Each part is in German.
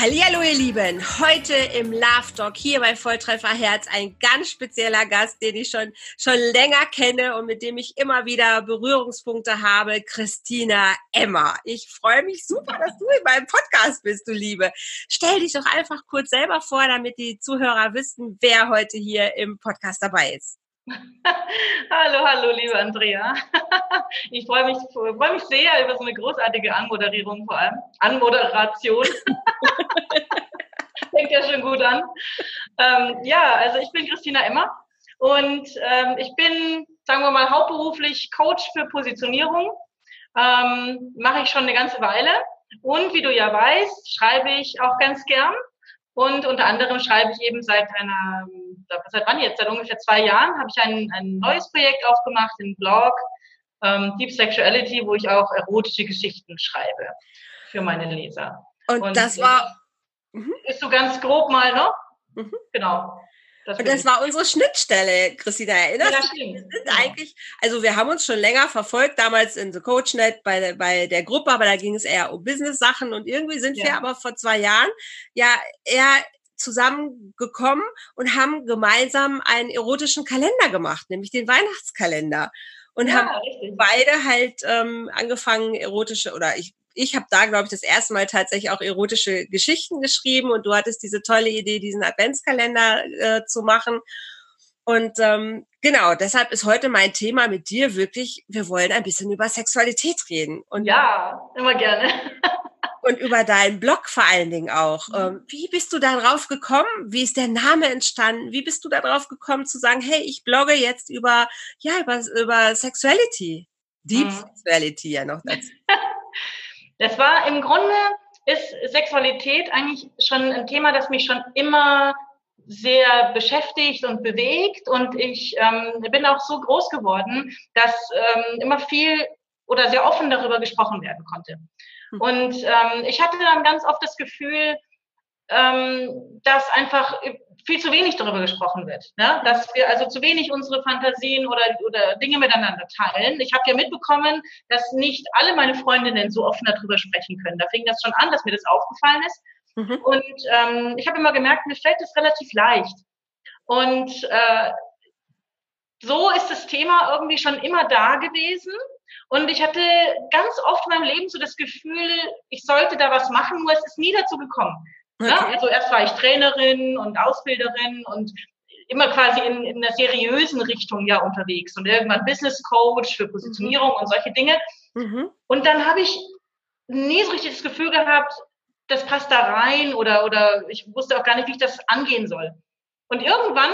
Hallo ihr Lieben, heute im Love Talk hier bei Volltreffer Herz ein ganz spezieller Gast, den ich schon schon länger kenne und mit dem ich immer wieder Berührungspunkte habe, Christina Emmer. Ich freue mich super, dass du in meinem Podcast bist, du Liebe. Stell dich doch einfach kurz selber vor, damit die Zuhörer wissen, wer heute hier im Podcast dabei ist. hallo, hallo, liebe Andrea. Ich freue mich, freue mich sehr über so eine großartige Anmoderierung vor allem. Anmoderation. Fängt ja schon gut an. Ähm, ja, also ich bin Christina Emmer und ähm, ich bin, sagen wir mal, hauptberuflich Coach für Positionierung. Ähm, Mache ich schon eine ganze Weile. Und wie du ja weißt, schreibe ich auch ganz gern. Und unter anderem schreibe ich eben seit einer, seit wann jetzt? Seit ungefähr zwei Jahren habe ich ein, ein neues Projekt aufgemacht, den Blog ähm, Deep Sexuality, wo ich auch erotische Geschichten schreibe für meine Leser. Und, Und das war. Mhm. Ist so ganz grob mal, ne? Mhm. Genau. Das und das war unsere Schnittstelle, Christina, erinnerst ja, du? Wir sind genau. eigentlich, also wir haben uns schon länger verfolgt, damals in The CoachNet bei, bei der Gruppe, aber da ging es eher um Business-Sachen und irgendwie sind ja. wir aber vor zwei Jahren ja eher zusammengekommen und haben gemeinsam einen erotischen Kalender gemacht, nämlich den Weihnachtskalender. Und ja, haben richtig. beide halt ähm, angefangen, erotische, oder ich ich habe da, glaube ich, das erste Mal tatsächlich auch erotische Geschichten geschrieben und du hattest diese tolle Idee, diesen Adventskalender äh, zu machen. Und ähm, genau, deshalb ist heute mein Thema mit dir wirklich, wir wollen ein bisschen über Sexualität reden. Und ja, immer gerne. und über deinen Blog vor allen Dingen auch. Mhm. Ähm, wie bist du darauf gekommen? Wie ist der Name entstanden? Wie bist du darauf gekommen zu sagen, hey, ich blogge jetzt über, ja, über, über Sexuality? Deep mhm. Sexuality ja noch dazu. Das war im Grunde ist Sexualität eigentlich schon ein Thema, das mich schon immer sehr beschäftigt und bewegt und ich ähm, bin auch so groß geworden, dass ähm, immer viel oder sehr offen darüber gesprochen werden konnte. Hm. Und ähm, ich hatte dann ganz oft das Gefühl, ähm, dass einfach viel zu wenig darüber gesprochen wird. Ne? Dass wir also zu wenig unsere Fantasien oder, oder Dinge miteinander teilen. Ich habe ja mitbekommen, dass nicht alle meine Freundinnen so offen darüber sprechen können. Da fing das schon an, dass mir das aufgefallen ist. Mhm. Und ähm, ich habe immer gemerkt, mir fällt es relativ leicht. Und äh, so ist das Thema irgendwie schon immer da gewesen. Und ich hatte ganz oft in meinem Leben so das Gefühl, ich sollte da was machen, nur es ist nie dazu gekommen. Okay. Ja, also erst war ich Trainerin und Ausbilderin und immer quasi in, in einer seriösen Richtung ja unterwegs und irgendwann Business Coach für Positionierung mhm. und solche Dinge. Mhm. Und dann habe ich nie so richtig das Gefühl gehabt, das passt da rein oder, oder ich wusste auch gar nicht, wie ich das angehen soll. Und irgendwann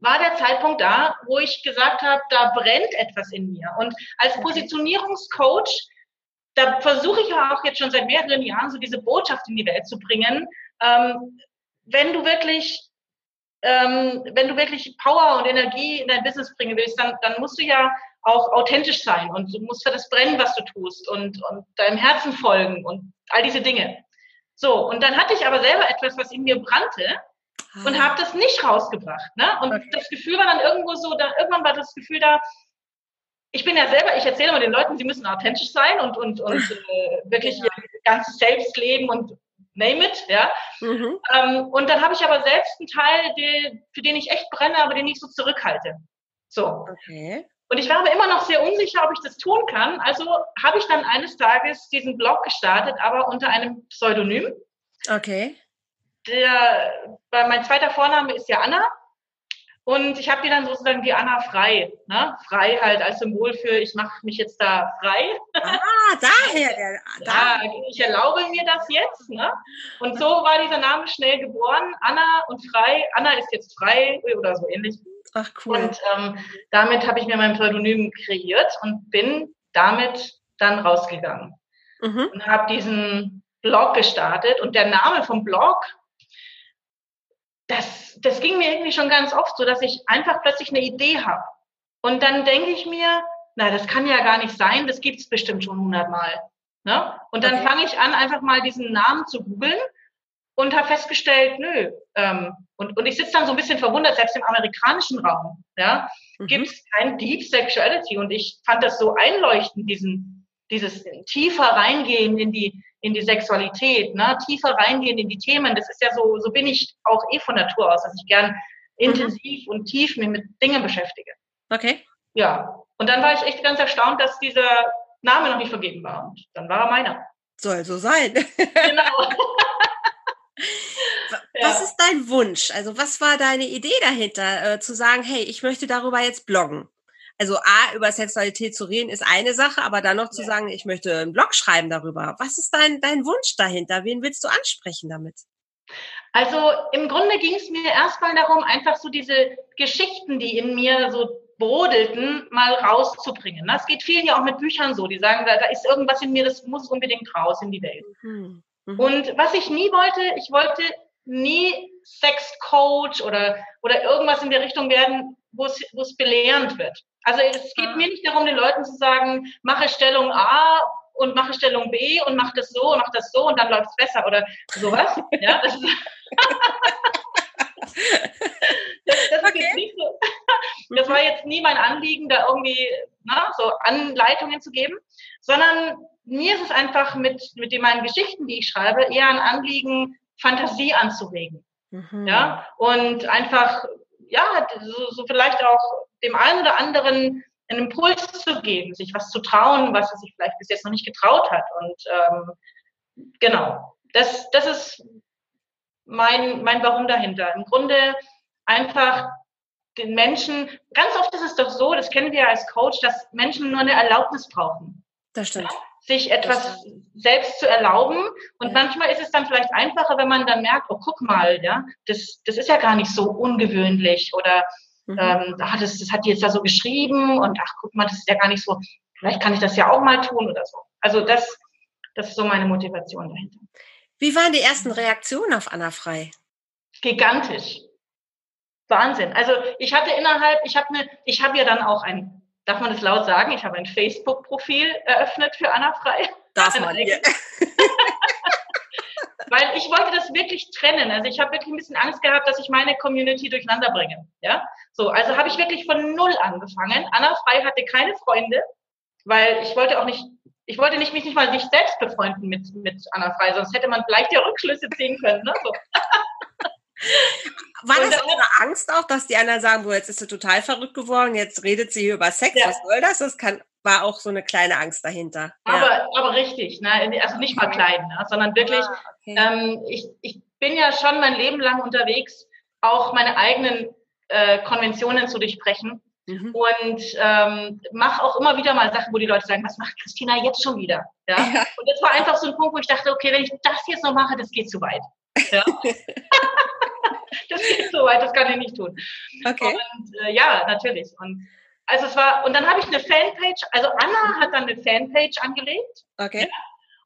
war der Zeitpunkt da, wo ich gesagt habe, da brennt etwas in mir. Und als Positionierungscoach da versuche ich ja auch jetzt schon seit mehreren Jahren so diese Botschaft in die Welt zu bringen. Ähm, wenn du wirklich, ähm, wenn du wirklich Power und Energie in dein Business bringen willst, dann, dann musst du ja auch authentisch sein und du musst für das brennen, was du tust und, und deinem Herzen folgen und all diese Dinge. So, und dann hatte ich aber selber etwas, was in mir brannte und ah. habe das nicht rausgebracht. Ne? Und okay. das Gefühl war dann irgendwo so, da, irgendwann war das Gefühl da, ich bin ja selber, ich erzähle immer den Leuten, sie müssen authentisch sein und, und, und äh, wirklich ja. ihr ganzes Selbst leben und name it, ja. Mhm. Ähm, und dann habe ich aber selbst einen Teil, die, für den ich echt brenne, aber den ich so zurückhalte. So. Okay. Und ich war aber immer noch sehr unsicher, ob ich das tun kann. Also habe ich dann eines Tages diesen Blog gestartet, aber unter einem Pseudonym. Okay. Der, weil mein zweiter Vorname ist ja Anna und ich habe die dann sozusagen die Anna frei. Ne? Frei halt als Symbol für, ich mache mich jetzt da frei. Ah, daher. Der, da. ja, ich erlaube mir das jetzt. Ne? Und so war dieser Name schnell geboren. Anna und frei. Anna ist jetzt frei oder so ähnlich. Ach cool. Und ähm, damit habe ich mir mein Pseudonym kreiert und bin damit dann rausgegangen. Mhm. Und habe diesen Blog gestartet. Und der Name vom Blog das, das ging mir irgendwie schon ganz oft so, dass ich einfach plötzlich eine Idee habe. Und dann denke ich mir, na, das kann ja gar nicht sein, das gibt's bestimmt schon hundertmal. Ne? Und dann okay. fange ich an, einfach mal diesen Namen zu googeln und habe festgestellt, nö. Ähm, und, und ich sitze dann so ein bisschen verwundert, selbst im amerikanischen Raum, ja, mhm. gibt es kein Deep Sexuality. Und ich fand das so einleuchtend, diesen, dieses tiefer reingehen in die, in die Sexualität, ne? tiefer reingehen in die Themen. Das ist ja so, so bin ich auch eh von Natur aus, dass ich gern mhm. intensiv und tief mich mit Dingen beschäftige. Okay. Ja. Und dann war ich echt ganz erstaunt, dass dieser Name noch nicht vergeben war. Und dann war er meiner. Soll so sein. Genau. Was ja. ist dein Wunsch? Also was war deine Idee dahinter, äh, zu sagen, hey, ich möchte darüber jetzt bloggen? Also A, über Sexualität zu reden ist eine Sache, aber dann noch zu ja. sagen, ich möchte einen Blog schreiben darüber. Was ist dein, dein Wunsch dahinter? Wen willst du ansprechen damit? Also im Grunde ging es mir erstmal darum, einfach so diese Geschichten, die in mir so brodelten, mal rauszubringen. Das geht vielen ja auch mit Büchern so, die sagen, da, da ist irgendwas in mir, das muss unbedingt raus in die Welt. Mhm. Mhm. Und was ich nie wollte, ich wollte nie Sexcoach oder, oder irgendwas in der Richtung werden, wo es, wo es belehrend wird. Also es geht ah. mir nicht darum, den Leuten zu sagen, mache Stellung A und mache Stellung B und mach das so und mach das so und dann läuft es besser oder sowas. ja, das, das, das okay. nicht so. Das war jetzt nie mein Anliegen, da irgendwie na, so Anleitungen zu geben, sondern mir ist es einfach mit, mit den meinen Geschichten, die ich schreibe, eher ein Anliegen, Fantasie anzuregen. Mhm. Ja, und einfach, ja, so, so vielleicht auch dem einen oder anderen einen Impuls zu geben, sich was zu trauen, was er sich vielleicht bis jetzt noch nicht getraut hat. Und ähm, genau, das, das ist mein, mein Warum dahinter. Im Grunde einfach den Menschen, ganz oft ist es doch so, das kennen wir ja als Coach, dass Menschen nur eine Erlaubnis brauchen. Das stimmt. Ja? sich etwas selbst zu erlauben. Und ja. manchmal ist es dann vielleicht einfacher, wenn man dann merkt, oh, guck mal, ja, das, das ist ja gar nicht so ungewöhnlich oder mhm. ähm, ach, das, das hat die jetzt da so geschrieben und ach, guck mal, das ist ja gar nicht so, vielleicht kann ich das ja auch mal tun oder so. Also das, das ist so meine Motivation dahinter. Wie waren die ersten Reaktionen auf Anna Frei? Gigantisch. Wahnsinn. Also ich hatte innerhalb, ich habe eine, ich habe ja dann auch ein darf man das laut sagen? Ich habe ein Facebook-Profil eröffnet für Anna Frei. Darf man. Weil ich wollte das wirklich trennen. Also ich habe wirklich ein bisschen Angst gehabt, dass ich meine Community durcheinander bringe. Ja? So, also habe ich wirklich von null angefangen. Anna Frei hatte keine Freunde, weil ich wollte auch nicht, ich wollte nicht mich nicht mal nicht selbst befreunden mit, mit Anna Frei, sonst hätte man vielleicht ja Rückschlüsse ziehen können. Ne? So. War das eine Angst auch, dass die anderen sagen, wo jetzt ist sie total verrückt geworden, jetzt redet sie über Sex, ja. was soll das? Das kann, war auch so eine kleine Angst dahinter. Aber, ja. aber richtig, ne? also nicht mal klein, ne? sondern wirklich, ah, okay. ähm, ich, ich bin ja schon mein Leben lang unterwegs, auch meine eigenen äh, Konventionen zu durchbrechen. Mhm. Und ähm, mache auch immer wieder mal Sachen, wo die Leute sagen, was macht Christina jetzt schon wieder? Ja? ja? Und das war einfach so ein Punkt, wo ich dachte, okay, wenn ich das jetzt noch mache, das geht zu weit. Ja? das geht so weit, das kann ich nicht tun. Okay. Und äh, ja, natürlich. Und also es war, und dann habe ich eine Fanpage, also Anna hat dann eine Fanpage angelegt. Okay. Ja,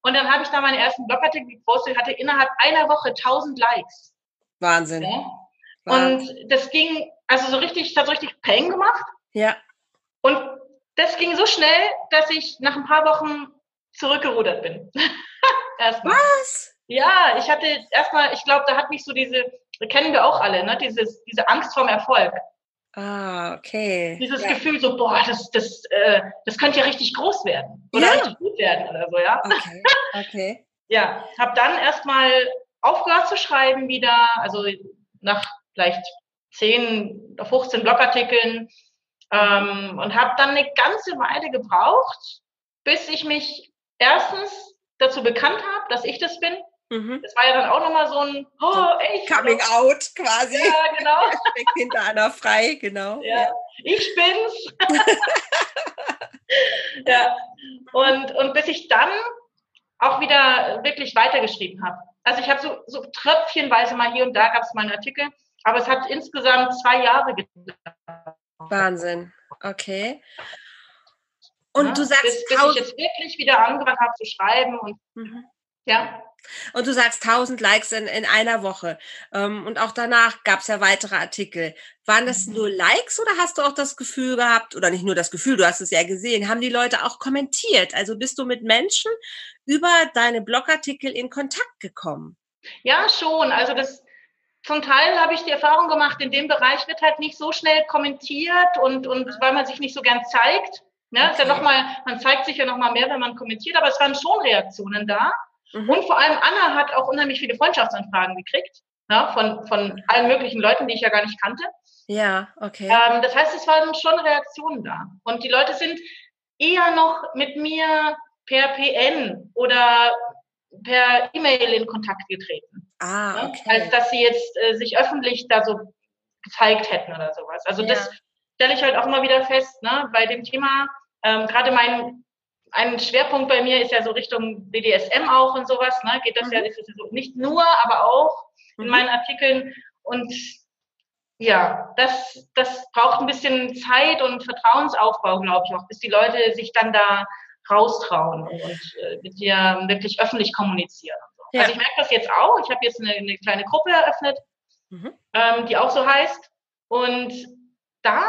und dann habe ich da meine ersten Blogartikel gepostet, hatte innerhalb einer Woche 1000 Likes. Wahnsinn. Ja. Wahnsinn. Und das ging, also so richtig, das hat so richtig Peng gemacht. Ja. Und das ging so schnell, dass ich nach ein paar Wochen zurückgerudert bin. Erstmal. Was? Ja, ich hatte erstmal, ich glaube, da hat mich so diese, kennen wir auch alle, ne? Dieses, diese Angst vorm Erfolg. Ah, okay. Dieses ja. Gefühl so, boah, das, das, äh, das könnte ja richtig groß werden oder ja. richtig gut werden oder so, ja. Okay, okay. ja, habe dann erstmal aufgehört zu schreiben wieder, also nach vielleicht 10 oder 15 Blogartikeln ähm, und habe dann eine ganze Weile gebraucht, bis ich mich erstens dazu bekannt habe, dass ich das bin Mhm. Das war ja dann auch nochmal so ein oh, echt, Coming genau. out quasi. Ja, genau. Steckt hinter einer frei, genau. Ja, ja. ich bin's. ja. Und, und bis ich dann auch wieder wirklich weitergeschrieben habe. Also ich habe so, so tröpfchenweise mal hier und da gab es mal einen Artikel, aber es hat insgesamt zwei Jahre gedauert. Wahnsinn. Okay. Und ja, du sagst, bis, bis ich jetzt wirklich wieder angefangen habe zu schreiben und mhm. ja. Und du sagst 1000 Likes in, in einer Woche. Ähm, und auch danach gab es ja weitere Artikel. Waren das mhm. nur Likes oder hast du auch das Gefühl gehabt, oder nicht nur das Gefühl, du hast es ja gesehen, haben die Leute auch kommentiert? Also bist du mit Menschen über deine Blogartikel in Kontakt gekommen? Ja, schon. Also das zum Teil habe ich die Erfahrung gemacht, in dem Bereich wird halt nicht so schnell kommentiert und, und weil man sich nicht so gern zeigt. Ne? Okay. Ist ja noch mal, man zeigt sich ja noch mal mehr, wenn man kommentiert, aber es waren schon Reaktionen da. Mhm. Und vor allem Anna hat auch unheimlich viele Freundschaftsanfragen gekriegt, ja, von, von allen möglichen Leuten, die ich ja gar nicht kannte. Ja, okay. Ähm, das heißt, es waren schon Reaktionen da. Und die Leute sind eher noch mit mir per PN oder per E-Mail in Kontakt getreten. Ah, okay. Ja, als dass sie jetzt äh, sich öffentlich da so gezeigt hätten oder sowas. Also ja. das stelle ich halt auch immer wieder fest, ne, bei dem Thema, ähm, gerade mein ein Schwerpunkt bei mir ist ja so Richtung BDSM auch und sowas, ne? Geht das mhm. ja das so nicht nur, aber auch in mhm. meinen Artikeln. Und ja, das, das braucht ein bisschen Zeit und Vertrauensaufbau, glaube ich auch, bis die Leute sich dann da raustrauen und äh, mit dir wirklich öffentlich kommunizieren. So. Ja. Also ich merke das jetzt auch. Ich habe jetzt eine, eine, kleine Gruppe eröffnet, mhm. ähm, die auch so heißt. Und da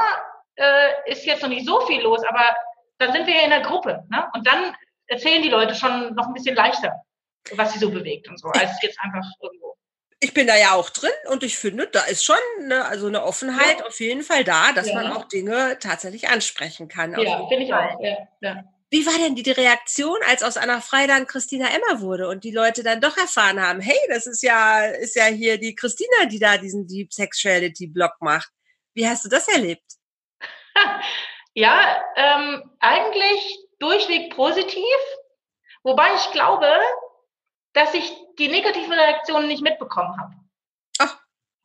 äh, ist jetzt noch nicht so viel los, aber dann sind wir ja in der Gruppe. Ne? Und dann erzählen die Leute schon noch ein bisschen leichter, was sie so bewegt und so, als jetzt einfach irgendwo. Ich bin da ja auch drin und ich finde, da ist schon eine, also eine Offenheit ja. auf jeden Fall da, dass ja. man auch Dinge tatsächlich ansprechen kann. Ja, finde ich auch. Ja. Wie war denn die Reaktion, als aus Anna Frei dann Christina Emma wurde und die Leute dann doch erfahren haben, hey, das ist ja, ist ja hier die Christina, die da diesen Deep Sexuality Blog macht. Wie hast du das erlebt? Ja, ähm, eigentlich durchweg positiv, wobei ich glaube, dass ich die negativen Reaktionen nicht mitbekommen habe. Ach,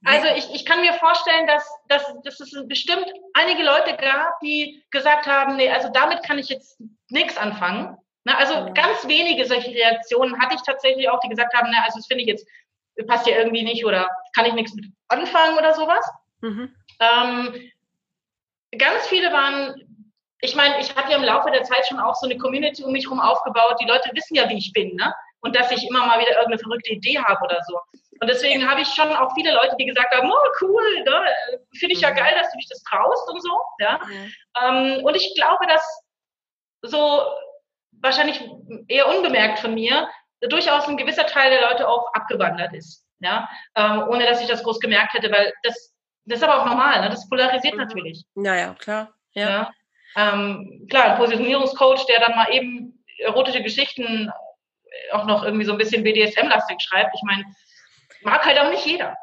Also ich, ich kann mir vorstellen, dass, dass, dass es bestimmt einige Leute gab, die gesagt haben, nee, also damit kann ich jetzt nichts anfangen. Na, also mhm. ganz wenige solche Reaktionen hatte ich tatsächlich auch, die gesagt haben, na, also das finde ich jetzt, passt ja irgendwie nicht oder kann ich nichts mit anfangen oder sowas. Mhm. Ähm, ganz viele waren, ich meine, ich habe ja im Laufe der Zeit schon auch so eine Community um mich herum aufgebaut. Die Leute wissen ja, wie ich bin, ne? Und dass ich immer mal wieder irgendeine verrückte Idee habe oder so. Und deswegen habe ich schon auch viele Leute, die gesagt haben, oh cool, ne? finde ich ja mhm. geil, dass du dich das traust und so. Ja? Mhm. Und ich glaube, dass so wahrscheinlich eher unbemerkt von mir durchaus ein gewisser Teil der Leute auch abgewandert ist. Ja? Ähm, ohne dass ich das groß gemerkt hätte, weil das das ist aber auch normal, ne? das polarisiert mhm. natürlich. Naja, klar. Ja. ja. Ähm, klar, ein Positionierungscoach, der dann mal eben erotische Geschichten auch noch irgendwie so ein bisschen BDSM-lastig schreibt. Ich meine, mag halt auch nicht jeder.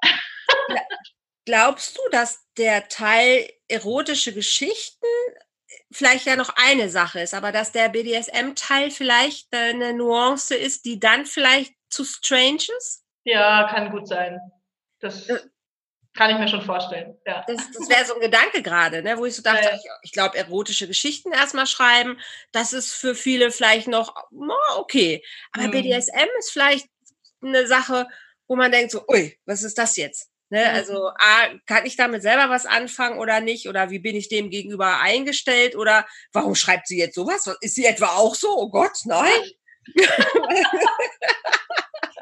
Glaubst du, dass der Teil erotische Geschichten vielleicht ja noch eine Sache ist, aber dass der BDSM-Teil vielleicht eine Nuance ist, die dann vielleicht zu strange ist? Ja, kann gut sein. Das äh, kann ich mir schon vorstellen. Ja. Das, das wäre so ein Gedanke gerade, ne, wo ich so dachte, ja, ja. ich, ich glaube, erotische Geschichten erstmal schreiben, das ist für viele vielleicht noch oh, okay. Aber mhm. BDSM ist vielleicht eine Sache, wo man denkt so, ui, was ist das jetzt? Ne, mhm. Also A, kann ich damit selber was anfangen oder nicht? Oder wie bin ich dem gegenüber eingestellt? Oder warum schreibt sie jetzt sowas? Ist sie etwa auch so? Oh Gott, nein.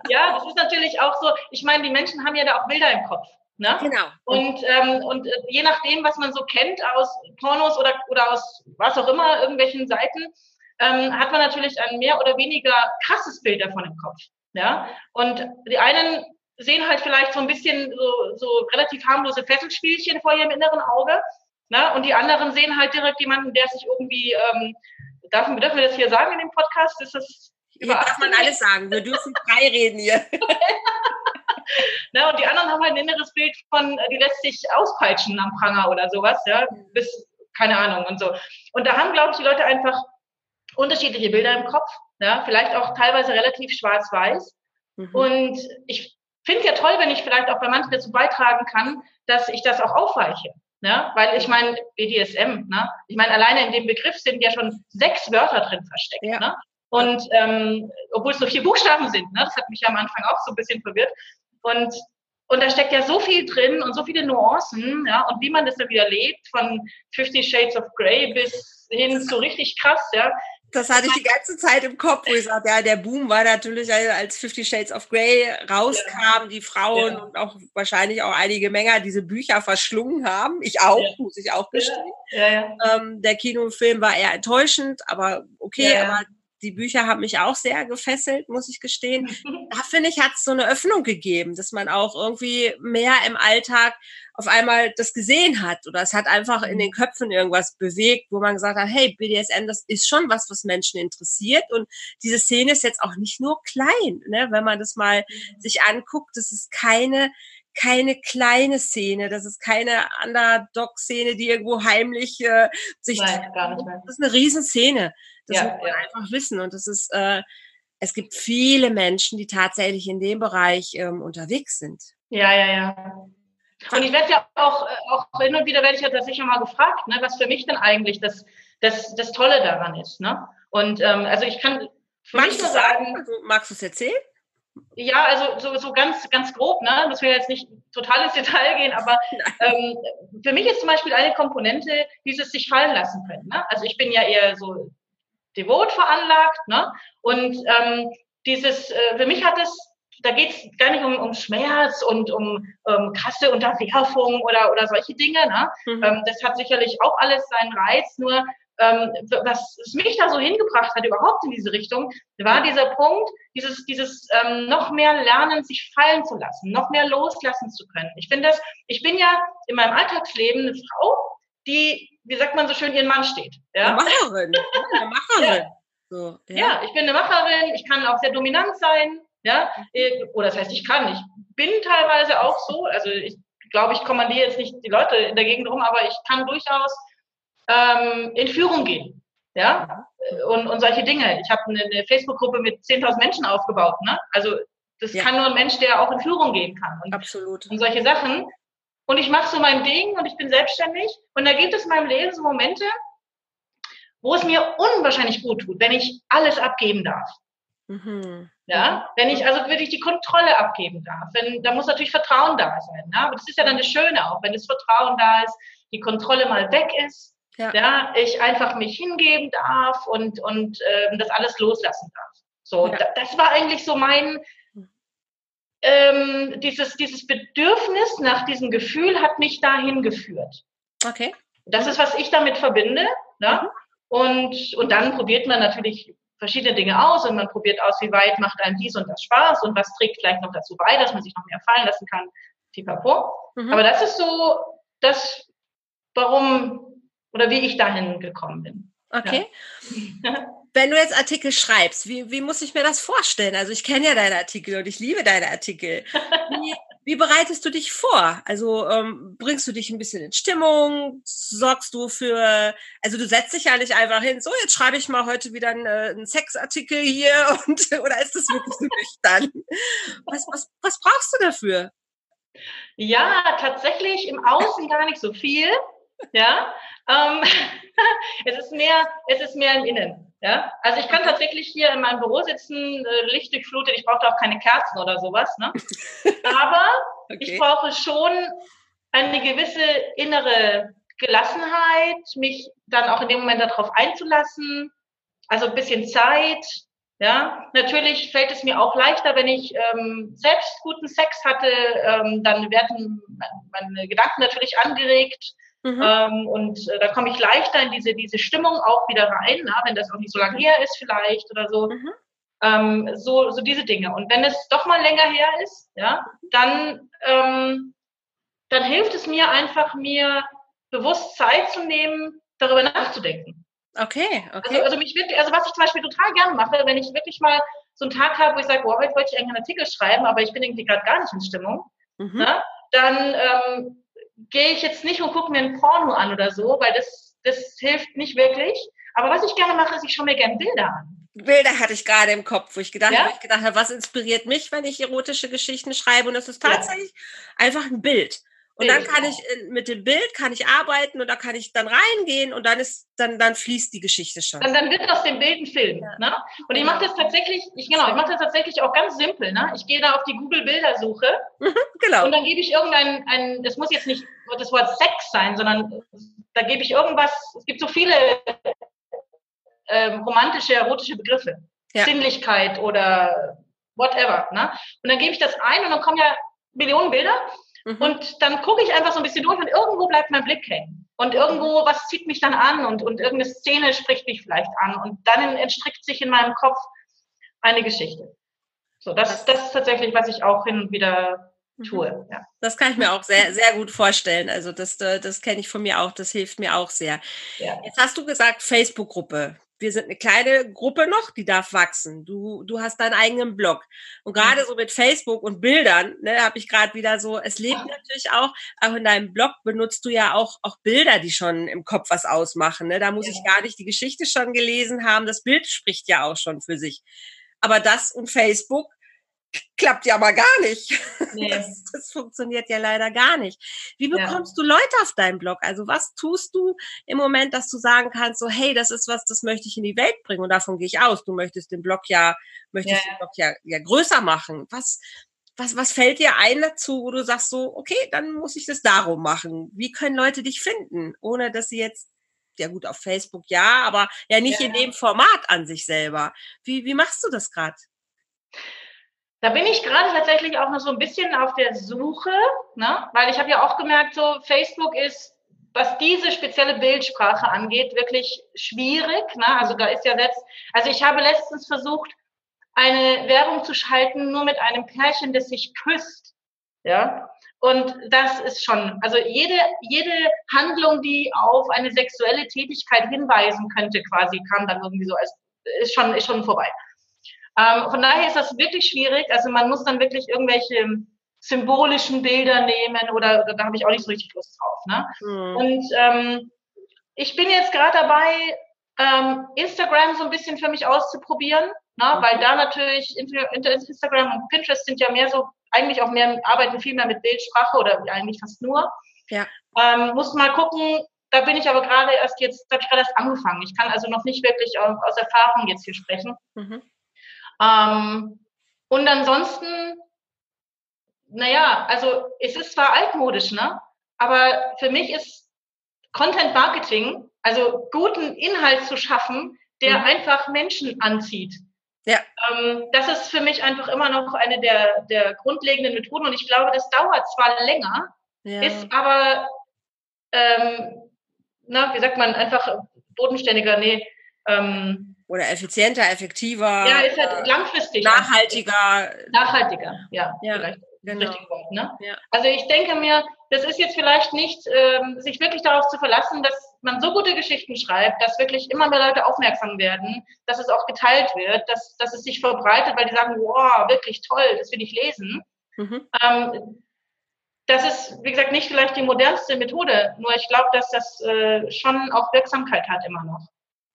ja, das ist natürlich auch so. Ich meine, die Menschen haben ja da auch Bilder im Kopf. Ne? Genau. Und, ähm, und äh, je nachdem, was man so kennt aus Pornos oder, oder aus was auch immer, irgendwelchen Seiten, ähm, hat man natürlich ein mehr oder weniger krasses Bild davon im Kopf. Ja? Und die einen sehen halt vielleicht so ein bisschen so, so relativ harmlose Fesselspielchen vor ihrem inneren Auge. Ne? Und die anderen sehen halt direkt jemanden, der sich irgendwie, ähm, darf, dürfen wir das hier sagen in dem Podcast? Ist das hier darf man alles sagen. Wir dürfen frei reden hier. ne, und die anderen haben halt ein inneres Bild von, äh, die lässt sich auspeitschen am Pranger oder sowas, ja, bis, keine Ahnung und so. Und da haben, glaube ich, die Leute einfach unterschiedliche Bilder im Kopf, ja, vielleicht auch teilweise relativ schwarz-weiß. Mhm. Und ich finde es ja toll, wenn ich vielleicht auch bei manchen dazu beitragen kann, dass ich das auch aufweiche. Ne? Weil ich meine, BDSM, ne? ich meine, alleine in dem Begriff sind ja schon sechs Wörter drin versteckt. Ja. Ne? Und ähm, obwohl es nur vier Buchstaben sind, ne? das hat mich am Anfang auch so ein bisschen verwirrt. Und, und da steckt ja so viel drin und so viele Nuancen, ja, und wie man das dann wieder lebt, von Fifty Shades of Grey bis hin zu richtig krass, ja. Das hatte ich die ganze Zeit im Kopf, wo ich sagte, ja, der Boom war natürlich, als Fifty Shades of Grey rauskam, ja. die Frauen ja. und auch wahrscheinlich auch einige Männer diese Bücher verschlungen haben. Ich auch, ja. muss ich auch gestehen. Ähm, der Kinofilm war eher enttäuschend, aber okay, aber die Bücher haben mich auch sehr gefesselt, muss ich gestehen. Da finde ich, hat es so eine Öffnung gegeben, dass man auch irgendwie mehr im Alltag auf einmal das gesehen hat oder es hat einfach in den mhm. Köpfen irgendwas bewegt, wo man gesagt hat, hey, BDSM, das ist schon was, was Menschen interessiert und diese Szene ist jetzt auch nicht nur klein, ne? wenn man das mal mhm. sich anguckt, das ist keine keine kleine Szene, das ist keine Underdog-Szene, die irgendwo heimlich äh, sich. Nein, gar nicht mehr. Das ist eine Riesenszene. Das ja, muss man ja. einfach wissen. Und das ist, äh, es gibt viele Menschen, die tatsächlich in dem Bereich ähm, unterwegs sind. Ja, ja, ja. Und ich werde ja auch, äh, auch hin und wieder werde ich ja tatsächlich mal gefragt, ne, was für mich denn eigentlich das, das, das Tolle daran ist. Ne? Und ähm, also ich kann für magst mich sagen. Also, magst du es erzählen? Ja, also so, so ganz, ganz grob, ne? dass wir jetzt nicht total ins Detail gehen, aber ähm, für mich ist zum Beispiel eine Komponente dieses sich fallen lassen können. Ne? Also ich bin ja eher so devot veranlagt. Ne? Und ähm, dieses, äh, für mich hat es, da geht es gar nicht um, um Schmerz und um um krasse Unterwerfung oder, oder solche Dinge. Ne? Mhm. Ähm, das hat sicherlich auch alles seinen Reiz, nur ähm, was mich da so hingebracht hat, überhaupt in diese Richtung, war dieser Punkt, dieses, dieses ähm, noch mehr lernen, sich fallen zu lassen, noch mehr loslassen zu können. Ich finde das, ich bin ja in meinem Alltagsleben eine Frau, die wie sagt man so schön, ihren Mann steht. Ja? Eine Macherin. Eine Macherin. ja. So, ja. ja, ich bin eine Macherin, ich kann auch sehr dominant sein. Ja, oder das heißt, ich kann, ich bin teilweise auch so. Also ich glaube, ich kommandiere jetzt nicht die Leute in der Gegend rum, aber ich kann durchaus ähm, in Führung gehen. Ja, und, und solche Dinge. Ich habe eine, eine Facebook-Gruppe mit 10.000 Menschen aufgebaut. Ne? Also das ja. kann nur ein Mensch, der auch in Führung gehen kann. Und, Absolut. Und solche Sachen und ich mache so mein Ding und ich bin selbstständig. Und da gibt es in meinem Leben so Momente, wo es mir unwahrscheinlich gut tut, wenn ich alles abgeben darf. Mhm. Ja, wenn ich also wirklich die Kontrolle abgeben darf. Wenn, da muss natürlich Vertrauen da sein. Ne? Aber das ist ja dann das Schöne auch, wenn das Vertrauen da ist, die Kontrolle mal weg ist, ja. ja ich einfach mich hingeben darf und, und äh, das alles loslassen darf. So, ja. das war eigentlich so mein, ähm, dieses, dieses Bedürfnis nach diesem Gefühl hat mich dahin geführt. Okay. Das ist, was ich damit verbinde. Ne? Mhm. Und, und dann probiert man natürlich verschiedene Dinge aus und man probiert aus, wie weit macht einem dies und das Spaß und was trägt vielleicht noch dazu bei, dass man sich noch mehr fallen lassen kann. Pipapo. Mhm. Aber das ist so das, warum oder wie ich dahin gekommen bin. Okay. Ja. wenn du jetzt Artikel schreibst, wie, wie muss ich mir das vorstellen? Also ich kenne ja deine Artikel und ich liebe deine Artikel. Wie, wie bereitest du dich vor? Also ähm, bringst du dich ein bisschen in Stimmung? Sorgst du für, also du setzt dich ja nicht einfach hin, so jetzt schreibe ich mal heute wieder einen, äh, einen Sexartikel hier und oder ist das wirklich so nüchtern? Was, was, was brauchst du dafür? Ja, tatsächlich im Außen gar nicht so viel. Ja, ähm, es ist mehr, es ist mehr im Innen. Ja, also ich kann tatsächlich hier in meinem Büro sitzen, äh, Licht durchflutet, ich brauche auch keine Kerzen oder sowas, ne? Aber okay. ich brauche schon eine gewisse innere Gelassenheit, mich dann auch in dem Moment darauf einzulassen, also ein bisschen Zeit. Ja, natürlich fällt es mir auch leichter, wenn ich ähm, selbst guten Sex hatte, ähm, dann werden meine Gedanken natürlich angeregt Mhm. Ähm, und äh, da komme ich leichter in diese, diese Stimmung auch wieder rein, na, wenn das auch nicht so lange her ist vielleicht oder so. Mhm. Ähm, so, so diese Dinge. Und wenn es doch mal länger her ist, ja, dann, ähm, dann hilft es mir einfach, mir bewusst Zeit zu nehmen, darüber nachzudenken. Okay, okay. Also, also mich wirklich, also was ich zum Beispiel total gerne mache, wenn ich wirklich mal so einen Tag habe, wo ich sage, boah, heute wollte ich eigentlich einen Artikel schreiben, aber ich bin irgendwie gerade gar nicht in Stimmung, mhm. na, dann ähm, gehe ich jetzt nicht und gucke mir ein Porno an oder so, weil das, das hilft nicht wirklich. Aber was ich gerne mache, ist, ich schaue mir gerne Bilder an. Bilder hatte ich gerade im Kopf, wo ich gedacht, ja? wo ich gedacht habe, was inspiriert mich, wenn ich erotische Geschichten schreibe? Und das ist tatsächlich ja. einfach ein Bild. Und dann kann ich mit dem Bild kann ich arbeiten und da kann ich dann reingehen und dann ist dann dann fließt die Geschichte schon. Dann, dann wird aus dem Bild ein Film. Ja. Ne? Und ich mache das tatsächlich, ich genau, ich mache das tatsächlich auch ganz simpel. Ne? Ich gehe da auf die Google Bildersuche mhm, genau. und dann gebe ich irgendein, ein, das muss jetzt nicht das Wort Sex sein, sondern da gebe ich irgendwas. Es gibt so viele ähm, romantische, erotische Begriffe. Ja. Sinnlichkeit oder whatever. Ne? Und dann gebe ich das ein und dann kommen ja Millionen Bilder. Mhm. Und dann gucke ich einfach so ein bisschen durch und irgendwo bleibt mein Blick hängen. Und irgendwo, was zieht mich dann an und, und irgendeine Szene spricht mich vielleicht an. Und dann entstrickt sich in meinem Kopf eine Geschichte. So, das, das ist tatsächlich, was ich auch hin und wieder mhm. tue. Ja. Das kann ich mir auch sehr, sehr gut vorstellen. Also das, das kenne ich von mir auch, das hilft mir auch sehr. Ja. Jetzt hast du gesagt, Facebook-Gruppe wir sind eine kleine Gruppe noch, die darf wachsen. Du, du hast deinen eigenen Blog. Und gerade so mit Facebook und Bildern, ne, habe ich gerade wieder so, es lebt natürlich auch, auch in deinem Blog benutzt du ja auch, auch Bilder, die schon im Kopf was ausmachen. Ne? Da muss ja. ich gar nicht die Geschichte schon gelesen haben. Das Bild spricht ja auch schon für sich. Aber das und Facebook klappt ja aber gar nicht. Nee. Das, das, funktioniert ja leider gar nicht. Wie bekommst ja. du Leute auf deinem Blog? Also was tust du im Moment, dass du sagen kannst, so hey, das ist was, das möchte ich in die Welt bringen und davon gehe ich aus. Du möchtest den Blog ja, möchtest ja. den Blog ja, ja größer machen. Was, was, was fällt dir ein dazu, wo du sagst so, okay, dann muss ich das darum machen. Wie können Leute dich finden, ohne dass sie jetzt ja gut auf Facebook ja, aber ja nicht ja. in dem Format an sich selber. Wie, wie machst du das gerade? Da bin ich gerade tatsächlich auch noch so ein bisschen auf der Suche, ne? weil ich habe ja auch gemerkt, so Facebook ist, was diese spezielle Bildsprache angeht, wirklich schwierig. Ne? Also da ist ja jetzt, also ich habe letztens versucht, eine Werbung zu schalten, nur mit einem Pärchen, das sich küsst. Ja. Und das ist schon, also jede, jede Handlung, die auf eine sexuelle Tätigkeit hinweisen könnte, quasi, kam dann irgendwie so als, ist schon, ist schon vorbei. Ähm, von daher ist das wirklich schwierig. Also man muss dann wirklich irgendwelche symbolischen Bilder nehmen oder, oder da habe ich auch nicht so richtig Lust drauf. Ne? Mhm. Und ähm, ich bin jetzt gerade dabei, ähm, Instagram so ein bisschen für mich auszuprobieren, ne? Mhm. weil da natürlich Instagram und Pinterest sind ja mehr so, eigentlich auch mehr, arbeiten viel mehr mit Bildsprache oder eigentlich fast nur. Ja. Ähm, muss mal gucken, da bin ich aber gerade erst jetzt, da habe ich gerade erst angefangen. Ich kann also noch nicht wirklich aus Erfahrung jetzt hier sprechen. Mhm. Ähm, und ansonsten, naja, also es ist zwar altmodisch, ne? Aber für mich ist Content Marketing, also guten Inhalt zu schaffen, der mhm. einfach Menschen anzieht. Ja. Ähm, das ist für mich einfach immer noch eine der, der grundlegenden Methoden und ich glaube, das dauert zwar länger, ja. ist aber, ähm, na, wie sagt man, einfach bodenständiger, nee, ähm, oder effizienter, effektiver. Ja, ist halt langfristig. Nachhaltiger. Nachhaltiger, ja. ja vielleicht genau. Wort, ne? Ja. Also ich denke mir, das ist jetzt vielleicht nicht, ähm, sich wirklich darauf zu verlassen, dass man so gute Geschichten schreibt, dass wirklich immer mehr Leute aufmerksam werden, dass es auch geteilt wird, dass, dass es sich verbreitet, weil die sagen, wow, wirklich toll, das will ich lesen. Mhm. Ähm, das ist, wie gesagt, nicht vielleicht die modernste Methode, nur ich glaube, dass das äh, schon auch Wirksamkeit hat immer noch.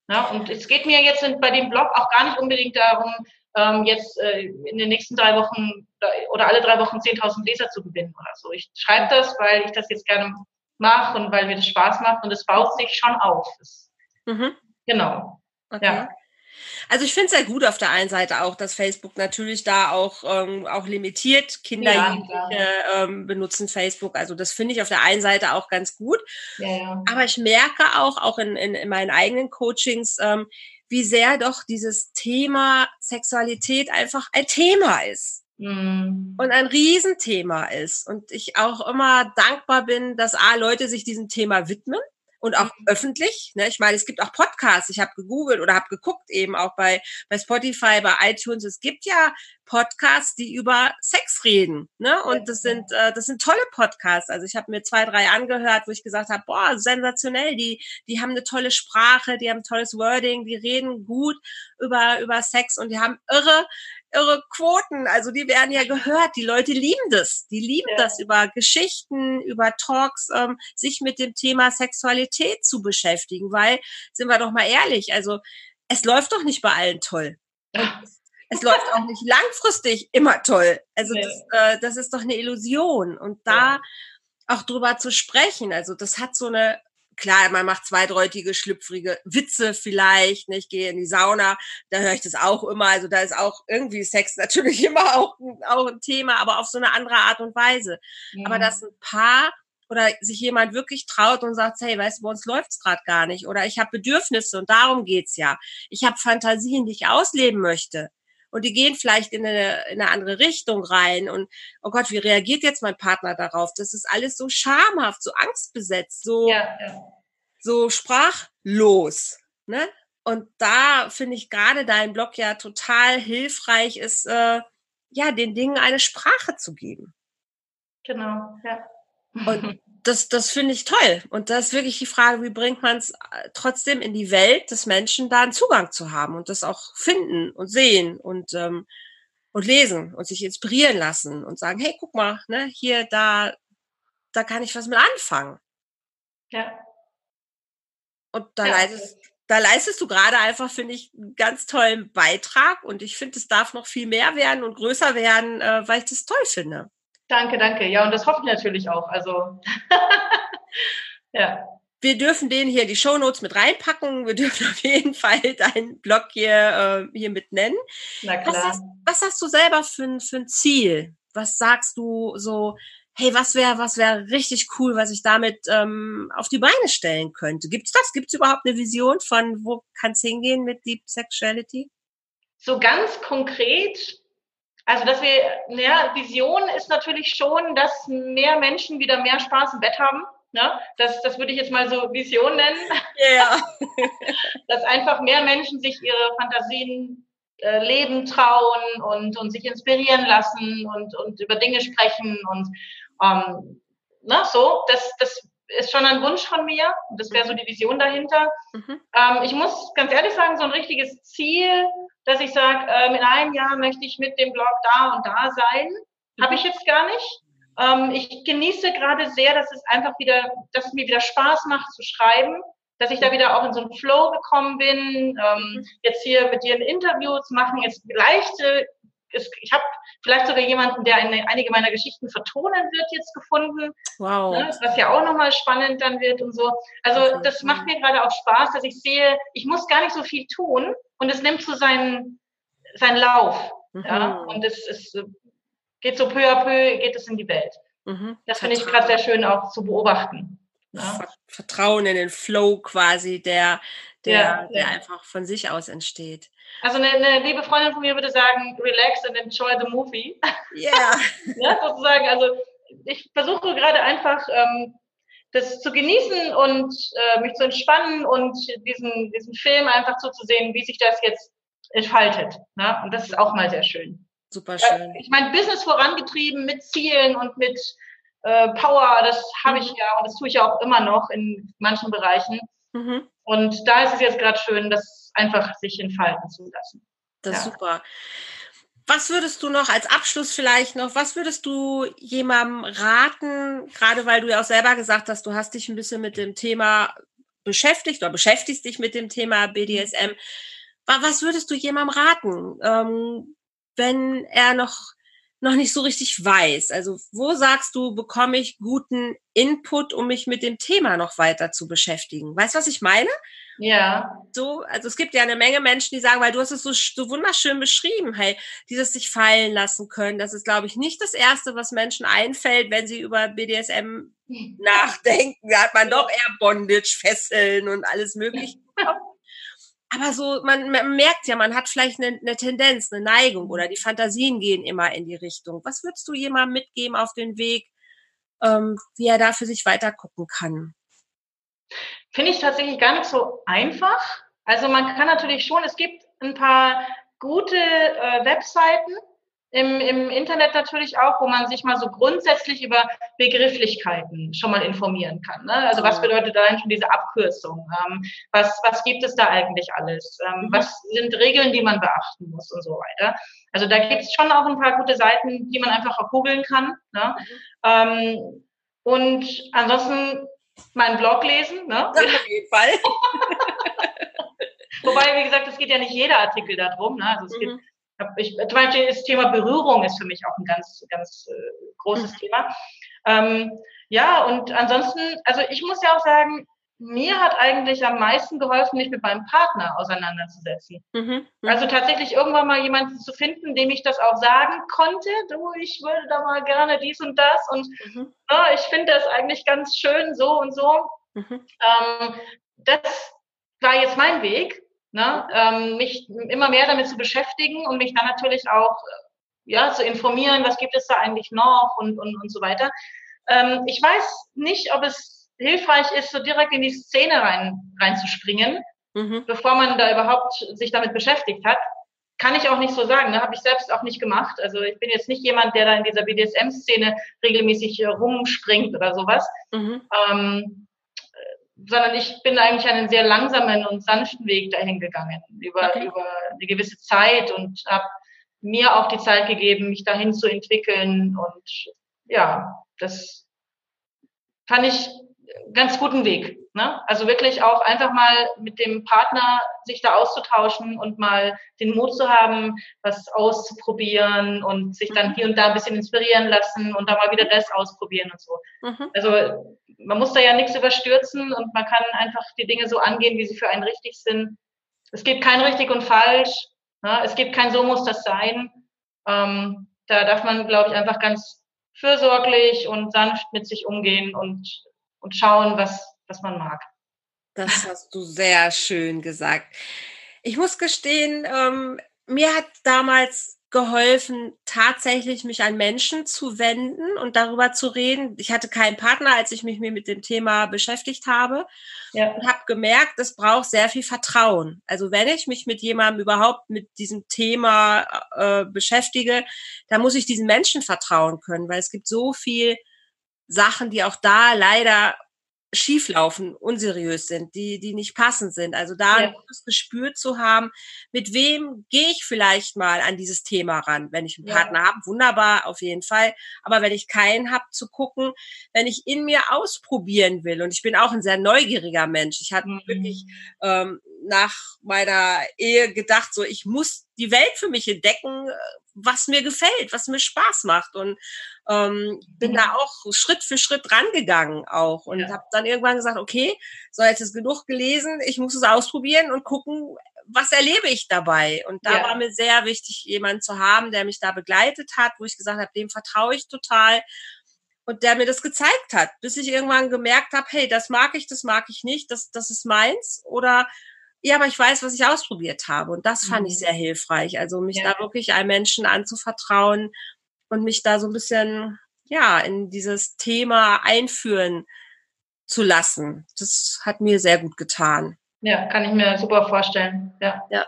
Ja, und es geht mir jetzt bei dem Blog auch gar nicht unbedingt darum, ähm, jetzt äh, in den nächsten drei Wochen oder alle drei Wochen 10.000 Leser zu gewinnen oder so. Ich schreibe das, weil ich das jetzt gerne mache und weil mir das Spaß macht und es baut sich schon auf. Das, mhm. Genau. Okay. Ja. Also ich finde es sehr gut auf der einen Seite auch, dass Facebook natürlich da auch, ähm, auch limitiert. Kinder ja, ähm, benutzen Facebook. Also das finde ich auf der einen Seite auch ganz gut. Ja. Aber ich merke auch, auch in, in, in meinen eigenen Coachings, ähm, wie sehr doch dieses Thema Sexualität einfach ein Thema ist. Mm. Und ein Riesenthema ist. Und ich auch immer dankbar bin, dass A, Leute sich diesem Thema widmen und auch mhm. öffentlich. Ne? Ich meine, es gibt auch Podcasts. Ich habe gegoogelt oder habe geguckt eben auch bei, bei Spotify, bei iTunes. Es gibt ja Podcasts, die über Sex reden. Ne? Und das sind, äh, das sind tolle Podcasts. Also ich habe mir zwei, drei angehört, wo ich gesagt habe, boah, sensationell, die, die haben eine tolle Sprache, die haben tolles Wording, die reden gut über, über Sex und die haben irre irre Quoten. Also die werden ja gehört. Die Leute lieben das. Die lieben ja. das, über Geschichten, über Talks, ähm, sich mit dem Thema Sexualität zu beschäftigen. Weil, sind wir doch mal ehrlich, also es läuft doch nicht bei allen toll. Es, es läuft auch nicht langfristig immer toll. Also nee. das, äh, das ist doch eine Illusion. Und da ja. auch drüber zu sprechen, also das hat so eine klar, man macht zweideutige, schlüpfrige Witze vielleicht. Ne? Ich gehe in die Sauna, da höre ich das auch immer. Also da ist auch irgendwie Sex natürlich immer auch, auch ein Thema, aber auf so eine andere Art und Weise. Ja. Aber dass ein Paar oder sich jemand wirklich traut und sagt, hey, weißt du, bei uns läuft's gerade gar nicht oder ich habe Bedürfnisse und darum geht's ja. Ich habe Fantasien, die ich ausleben möchte. Und die gehen vielleicht in eine, in eine andere Richtung rein. Und oh Gott, wie reagiert jetzt mein Partner darauf? Das ist alles so schamhaft, so angstbesetzt, so, ja, ja. so sprachlos. Ne? Und da finde ich gerade dein Blog ja total hilfreich, ist äh, ja den Dingen eine Sprache zu geben. Genau, ja. Und das, das finde ich toll. Und das ist wirklich die Frage, wie bringt man es äh, trotzdem in die Welt des Menschen, da einen Zugang zu haben und das auch finden und sehen und, ähm, und lesen und sich inspirieren lassen und sagen, hey, guck mal, ne, hier, da, da kann ich was mit anfangen. Ja. Und da ja. leistest, da leistest du gerade einfach, finde ich, einen ganz tollen Beitrag und ich finde, es darf noch viel mehr werden und größer werden, äh, weil ich das toll finde. Danke, danke. Ja, und das hoffe ich natürlich auch. Also, ja. Wir dürfen den hier die Shownotes mit reinpacken. Wir dürfen auf jeden Fall deinen Blog hier, äh, hier mit nennen. Na klar. Was hast, was hast du selber für, für ein Ziel? Was sagst du so, hey, was wäre was wäre richtig cool, was ich damit ähm, auf die Beine stellen könnte? Gibt's das? Gibt's überhaupt eine Vision von, wo kann es hingehen mit Deep Sexuality? So ganz konkret also, dass wir, ja, Vision ist natürlich schon, dass mehr Menschen wieder mehr Spaß im Bett haben. Ne? Das, das würde ich jetzt mal so Vision nennen. Ja. dass einfach mehr Menschen sich ihre Fantasien äh, leben trauen und, und sich inspirieren lassen und, und über Dinge sprechen und ähm, na, ne, so, das, das ist schon ein Wunsch von mir. Das wäre so die Vision dahinter. Mhm. Ähm, ich muss ganz ehrlich sagen, so ein richtiges Ziel dass ich sage, ähm, in einem Jahr möchte ich mit dem Blog da und da sein. Habe ich jetzt gar nicht. Ähm, ich genieße gerade sehr, dass es einfach wieder, dass es mir wieder Spaß macht zu schreiben, dass ich da wieder auch in so einen Flow gekommen bin, ähm, mhm. jetzt hier mit dir ein Interview zu machen, jetzt leichte, ich habe vielleicht sogar jemanden, der eine, einige meiner Geschichten vertonen wird, jetzt gefunden. Wow. Ne, was ja auch nochmal spannend dann wird und so. Also das macht mir gerade auch Spaß, dass ich sehe, ich muss gar nicht so viel tun, und es nimmt so seinen, seinen Lauf. Mhm. Ja? Und es, es geht so peu à peu, geht es in die Welt. Mhm. Das finde ich gerade sehr schön auch zu beobachten. Ja? Vertrauen in den Flow quasi, der, der, ja, der einfach von sich aus entsteht. Also eine, eine, liebe Freundin von mir würde sagen, relax and enjoy the movie. Yeah. ja. sozusagen. Also ich versuche gerade einfach ähm, das zu genießen und äh, mich zu entspannen und diesen, diesen Film einfach so zu sehen, wie sich das jetzt entfaltet. Ne? Und das ist auch mal sehr schön. Super schön. ich meine, Business vorangetrieben mit Zielen und mit äh, Power, das habe ich mhm. ja und das tue ich ja auch immer noch in manchen Bereichen. Mhm. Und da ist es jetzt gerade schön, das einfach sich entfalten zu lassen. Das ist ja. super. Was würdest du noch als Abschluss vielleicht noch, was würdest du jemandem raten, gerade weil du ja auch selber gesagt hast, du hast dich ein bisschen mit dem Thema beschäftigt oder beschäftigst dich mit dem Thema BDSM. Was würdest du jemandem raten, ähm, wenn er noch, noch nicht so richtig weiß? Also wo sagst du, bekomme ich guten Input, um mich mit dem Thema noch weiter zu beschäftigen? Weißt du, was ich meine? Ja. So, also es gibt ja eine Menge Menschen, die sagen, weil du hast es so, so wunderschön beschrieben, hey, dieses sich fallen lassen können. Das ist, glaube ich, nicht das Erste, was Menschen einfällt, wenn sie über BDSM nachdenken. Da hat man doch eher Bondage, Fesseln und alles mögliche. Aber so, man, man, merkt ja, man hat vielleicht eine, eine Tendenz, eine Neigung oder die Fantasien gehen immer in die Richtung. Was würdest du jemandem mitgeben auf den Weg, ähm, wie er da für sich weiter gucken kann? Finde ich tatsächlich gar nicht so einfach. Also man kann natürlich schon, es gibt ein paar gute äh, Webseiten im, im Internet natürlich auch, wo man sich mal so grundsätzlich über Begrifflichkeiten schon mal informieren kann. Ne? Also was bedeutet da schon diese Abkürzung? Ähm, was, was gibt es da eigentlich alles? Ähm, mhm. Was sind Regeln, die man beachten muss und so weiter? Also da gibt es schon auch ein paar gute Seiten, die man einfach auch googeln kann. Ne? Mhm. Ähm, und ansonsten meinen Blog lesen. Ne? auf jeden Fall. Wobei, wie gesagt, es geht ja nicht jeder Artikel darum. Ne? Also es mhm. gibt, ich, zum Beispiel das Thema Berührung ist für mich auch ein ganz, ganz äh, großes mhm. Thema. Ähm, ja, und ansonsten, also ich muss ja auch sagen, mir hat eigentlich am meisten geholfen, mich mit meinem Partner auseinanderzusetzen. Mhm, mhm. Also tatsächlich irgendwann mal jemanden zu finden, dem ich das auch sagen konnte, du, ich würde da mal gerne dies und das und mhm. ja, ich finde das eigentlich ganz schön so und so. Mhm. Ähm, das war jetzt mein Weg, ne? ähm, mich immer mehr damit zu beschäftigen und mich dann natürlich auch ja, zu informieren, was gibt es da eigentlich noch und, und, und so weiter. Ähm, ich weiß nicht, ob es hilfreich ist, so direkt in die Szene rein, reinzuspringen, mhm. bevor man da überhaupt sich damit beschäftigt hat. Kann ich auch nicht so sagen, ne? habe ich selbst auch nicht gemacht. Also ich bin jetzt nicht jemand, der da in dieser BDSM-Szene regelmäßig rumspringt oder sowas. Mhm. Ähm, sondern ich bin eigentlich einen sehr langsamen und sanften Weg dahin gegangen, über, okay. über eine gewisse Zeit und habe mir auch die Zeit gegeben, mich dahin zu entwickeln. Und ja, das fand ich ganz guten Weg. Ne? Also wirklich auch einfach mal mit dem Partner sich da auszutauschen und mal den Mut zu haben, was auszuprobieren und sich dann mhm. hier und da ein bisschen inspirieren lassen und da mal wieder das ausprobieren und so. Mhm. Also man muss da ja nichts überstürzen und man kann einfach die Dinge so angehen, wie sie für einen richtig sind. Es gibt kein richtig und falsch. Ne? Es gibt kein so muss das sein. Ähm, da darf man, glaube ich, einfach ganz fürsorglich und sanft mit sich umgehen und, und schauen, was, was man mag. Das hast du sehr schön gesagt. Ich muss gestehen, ähm, mir hat damals geholfen, tatsächlich mich an Menschen zu wenden und darüber zu reden. Ich hatte keinen Partner, als ich mich mit dem Thema beschäftigt habe ja. und habe gemerkt, es braucht sehr viel Vertrauen. Also wenn ich mich mit jemandem überhaupt mit diesem Thema äh, beschäftige, dann muss ich diesen Menschen vertrauen können, weil es gibt so viel Sachen, die auch da leider schieflaufen, unseriös sind, die, die nicht passend sind. Also da ja. ein gutes Gespür zu haben, mit wem gehe ich vielleicht mal an dieses Thema ran. Wenn ich einen ja. Partner habe, wunderbar, auf jeden Fall. Aber wenn ich keinen habe, zu gucken, wenn ich in mir ausprobieren will. Und ich bin auch ein sehr neugieriger Mensch. Ich hatte mhm. wirklich ähm, nach meiner Ehe gedacht, so ich muss die Welt für mich entdecken, was mir gefällt, was mir Spaß macht und ähm, bin ja. da auch Schritt für Schritt rangegangen auch und ja. habe dann irgendwann gesagt, okay, so jetzt ist genug gelesen, ich muss es ausprobieren und gucken, was erlebe ich dabei? Und da ja. war mir sehr wichtig, jemanden zu haben, der mich da begleitet hat, wo ich gesagt habe, dem vertraue ich total und der mir das gezeigt hat, bis ich irgendwann gemerkt habe, hey, das mag ich, das mag ich nicht, das, das ist meins oder ja, aber ich weiß, was ich ausprobiert habe. Und das fand mhm. ich sehr hilfreich. Also mich ja. da wirklich einem Menschen anzuvertrauen und mich da so ein bisschen, ja, in dieses Thema einführen zu lassen. Das hat mir sehr gut getan. Ja, kann ich mir super vorstellen. Ja. Ja.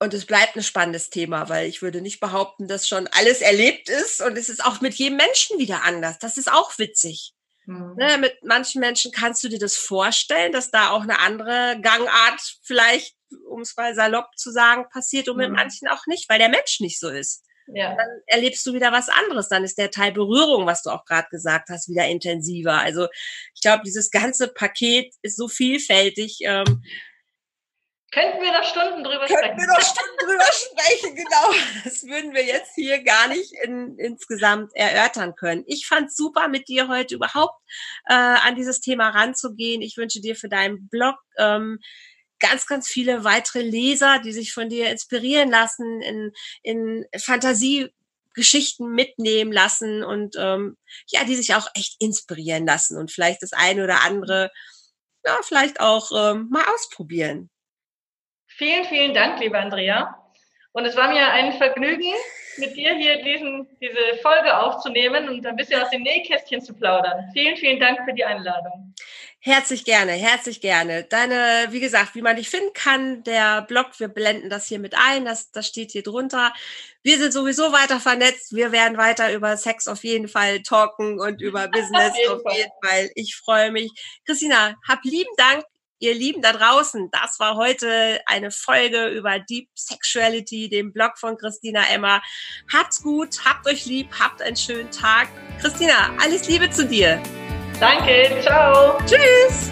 Und es bleibt ein spannendes Thema, weil ich würde nicht behaupten, dass schon alles erlebt ist. Und es ist auch mit jedem Menschen wieder anders. Das ist auch witzig. Mhm. Ne, mit manchen Menschen kannst du dir das vorstellen, dass da auch eine andere Gangart vielleicht, um es mal salopp zu sagen, passiert und mhm. mit manchen auch nicht, weil der Mensch nicht so ist. Ja. Dann erlebst du wieder was anderes. Dann ist der Teil Berührung, was du auch gerade gesagt hast, wieder intensiver. Also ich glaube, dieses ganze Paket ist so vielfältig. Ähm, Könnten wir noch Stunden drüber Könnten sprechen. Könnten wir noch Stunden drüber sprechen, genau. Das würden wir jetzt hier gar nicht in, insgesamt erörtern können. Ich fand super, mit dir heute überhaupt äh, an dieses Thema ranzugehen. Ich wünsche dir für deinen Blog ähm, ganz, ganz viele weitere Leser, die sich von dir inspirieren lassen, in, in Fantasie Geschichten mitnehmen lassen und ähm, ja, die sich auch echt inspirieren lassen und vielleicht das eine oder andere, ja, vielleicht auch ähm, mal ausprobieren. Vielen, vielen Dank, liebe Andrea. Und es war mir ein Vergnügen, mit dir hier diesen, diese Folge aufzunehmen und ein bisschen aus dem Nähkästchen zu plaudern. Vielen, vielen Dank für die Einladung. Herzlich gerne, herzlich gerne. Deine, wie gesagt, wie man dich finden kann, der Blog, wir blenden das hier mit ein, das, das steht hier drunter. Wir sind sowieso weiter vernetzt. Wir werden weiter über Sex auf jeden Fall talken und über Business auf jeden, auf jeden Fall. Ich freue mich. Christina, hab lieben Dank Ihr Lieben da draußen, das war heute eine Folge über Deep Sexuality, dem Blog von Christina Emmer. Habt's gut, habt euch lieb, habt einen schönen Tag. Christina, alles Liebe zu dir. Danke, ciao. Tschüss.